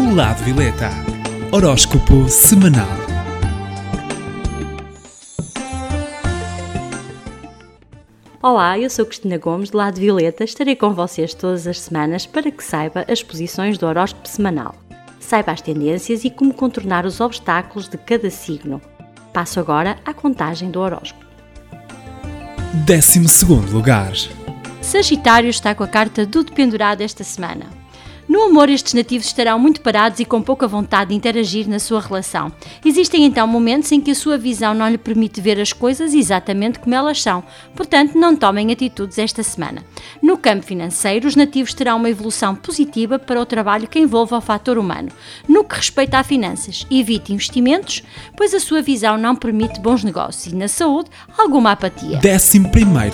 O Lado Violeta. Horóscopo semanal. Olá, eu sou Cristina Gomes, do Lado Violeta. Estarei com vocês todas as semanas para que saiba as posições do horóscopo semanal. Saiba as tendências e como contornar os obstáculos de cada signo. Passo agora à contagem do horóscopo. 12 lugar. Sagitário está com a carta do dependurado esta semana. No amor, estes nativos estarão muito parados e com pouca vontade de interagir na sua relação. Existem então momentos em que a sua visão não lhe permite ver as coisas exatamente como elas são, portanto, não tomem atitudes esta semana. No campo financeiro, os nativos terão uma evolução positiva para o trabalho que envolva o fator humano. No que respeita a finanças, evite investimentos, pois a sua visão não permite bons negócios e na saúde, alguma apatia. 11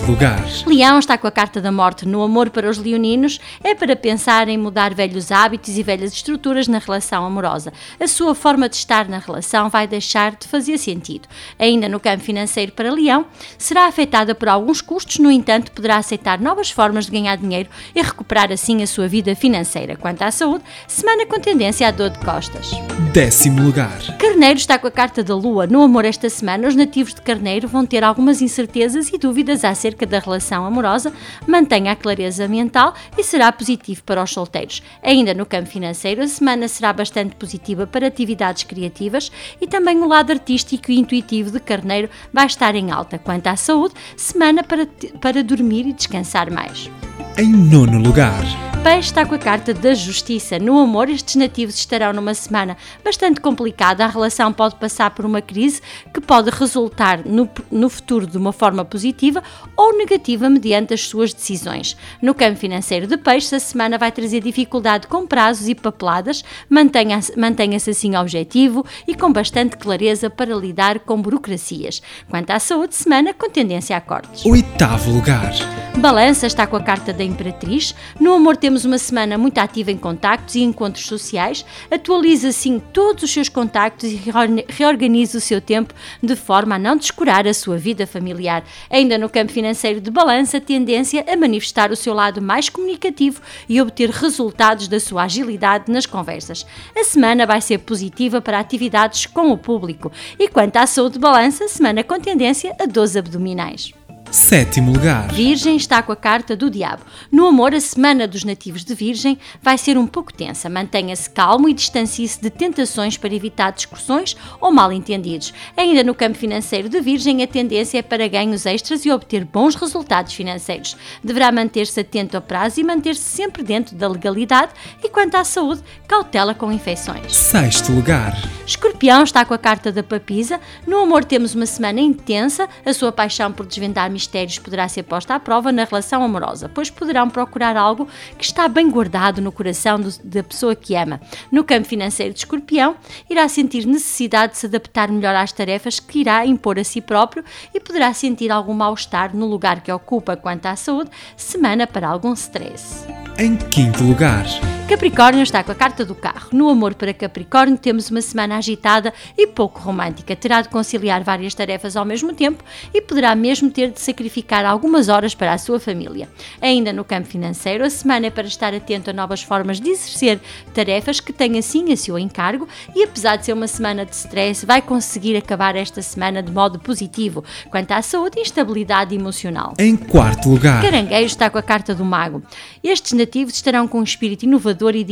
lugar. Leão está com a carta da morte no amor para os leoninos, é para pensar em mudar velhos velhos hábitos e velhas estruturas na relação amorosa. A sua forma de estar na relação vai deixar de fazer sentido. Ainda no campo financeiro para Leão, será afetada por alguns custos, no entanto, poderá aceitar novas formas de ganhar dinheiro e recuperar assim a sua vida financeira. Quanto à saúde, semana com tendência à dor de costas. Décimo lugar. Carneiro está com a carta da Lua. No amor esta semana, os nativos de Carneiro vão ter algumas incertezas e dúvidas acerca da relação amorosa. Mantenha a clareza mental e será positivo para os solteiros. Ainda no campo financeiro, a semana será bastante positiva para atividades criativas e também o lado artístico e intuitivo de Carneiro vai estar em alta. Quanto à saúde, semana para, para dormir e descansar mais. Em nono lugar. Peixe está com a carta da justiça. No amor, estes nativos estarão numa semana bastante complicada. A relação pode passar por uma crise que pode resultar no, no futuro de uma forma positiva ou negativa mediante as suas decisões. No campo financeiro de peixe, a semana vai trazer dificuldade com prazos e papeladas. Mantenha-se mantenha assim objetivo e com bastante clareza para lidar com burocracias. Quanto à saúde, semana com tendência a cortes. Oitavo lugar. Balança está com a carta da Imperatriz. No amor temos uma semana muito ativa em contactos e encontros sociais. Atualiza assim todos os seus contactos e reorganiza o seu tempo de forma a não descurar a sua vida familiar. Ainda no campo financeiro de balança, tendência a manifestar o seu lado mais comunicativo e obter resultados da sua agilidade nas conversas. A semana vai ser positiva para atividades com o público. E quanto à saúde de balança, semana com tendência a 12 abdominais. Sétimo lugar. Virgem está com a carta do diabo. No amor, a semana dos nativos de Virgem vai ser um pouco tensa. Mantenha-se calmo e distancie-se de tentações para evitar discussões ou mal-entendidos. Ainda no campo financeiro de Virgem, a tendência é para ganhos extras e obter bons resultados financeiros. Deverá manter-se atento a prazo e manter-se sempre dentro da legalidade e, quanto à saúde, cautela com infecções. Sexto lugar. Escorpião está com a carta da papisa. No amor, temos uma semana intensa. A sua paixão por desvendar mistérios poderá ser posta à prova na relação amorosa, pois poderão procurar algo que está bem guardado no coração do, da pessoa que ama. No campo financeiro de escorpião, irá sentir necessidade de se adaptar melhor às tarefas que irá impor a si próprio e poderá sentir algum mal-estar no lugar que ocupa quanto à saúde, semana para algum stress. Em quinto lugar. Capricórnio está com a carta do carro. No amor para Capricórnio, temos uma semana agitada e pouco romântica. Terá de conciliar várias tarefas ao mesmo tempo e poderá mesmo ter de sacrificar algumas horas para a sua família. Ainda no campo financeiro, a semana é para estar atento a novas formas de exercer tarefas que tenha sim a seu encargo e, apesar de ser uma semana de stress, vai conseguir acabar esta semana de modo positivo. Quanto à saúde e instabilidade emocional. Em quarto lugar. Caranguejo está com a carta do mago. Estes estarão com um espírito inovador e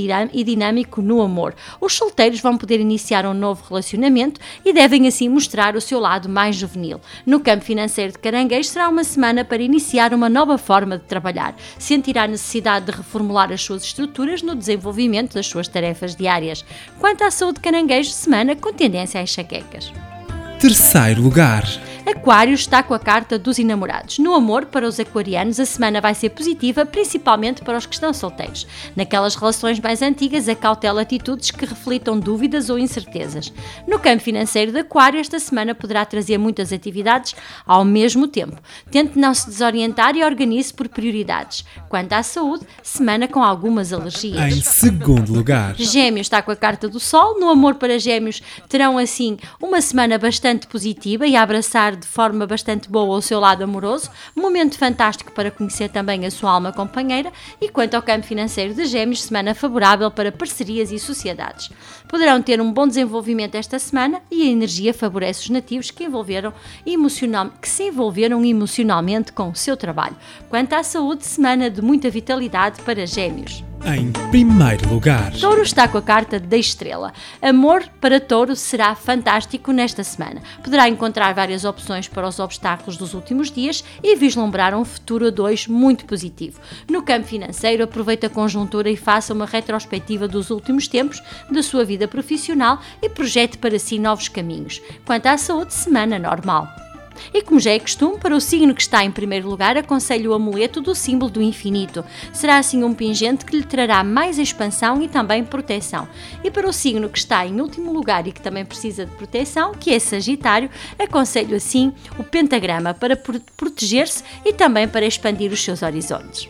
dinâmico no amor. Os solteiros vão poder iniciar um novo relacionamento e devem assim mostrar o seu lado mais juvenil. No campo financeiro de Caranguejo será uma semana para iniciar uma nova forma de trabalhar. Sentirá necessidade de reformular as suas estruturas no desenvolvimento das suas tarefas diárias. Quanto à saúde de Caranguejo, semana com tendência às chaquecas. Terceiro lugar. Aquário está com a carta dos enamorados. No amor, para os aquarianos, a semana vai ser positiva, principalmente para os que estão solteiros. Naquelas relações mais antigas, a cautela atitudes que reflitam dúvidas ou incertezas. No campo financeiro de Aquário, esta semana poderá trazer muitas atividades ao mesmo tempo. Tente não se desorientar e organize por prioridades. Quanto à saúde, semana com algumas alergias. Em segundo lugar. Gêmeos está com a carta do Sol. No amor para Gêmeos, terão assim uma semana bastante bastante positiva e a abraçar de forma bastante boa o seu lado amoroso, momento fantástico para conhecer também a sua alma companheira e quanto ao campo financeiro de Gêmeos, semana favorável para parcerias e sociedades. Poderão ter um bom desenvolvimento esta semana e a energia favorece os nativos que, envolveram emocional, que se envolveram emocionalmente com o seu trabalho. Quanto à saúde, semana de muita vitalidade para Gêmeos. Em primeiro lugar, Touro está com a carta da estrela. Amor para Touro será fantástico nesta semana. Poderá encontrar várias opções para os obstáculos dos últimos dias e vislumbrar um futuro a dois muito positivo. No campo financeiro, aproveite a conjuntura e faça uma retrospectiva dos últimos tempos da sua vida profissional e projete para si novos caminhos. Quanto à saúde, semana normal. E como já é costume, para o signo que está em primeiro lugar, aconselho o amuleto do símbolo do infinito. Será assim um pingente que lhe trará mais expansão e também proteção. E para o signo que está em último lugar e que também precisa de proteção, que é Sagitário, aconselho assim o pentagrama para pro- proteger-se e também para expandir os seus horizontes.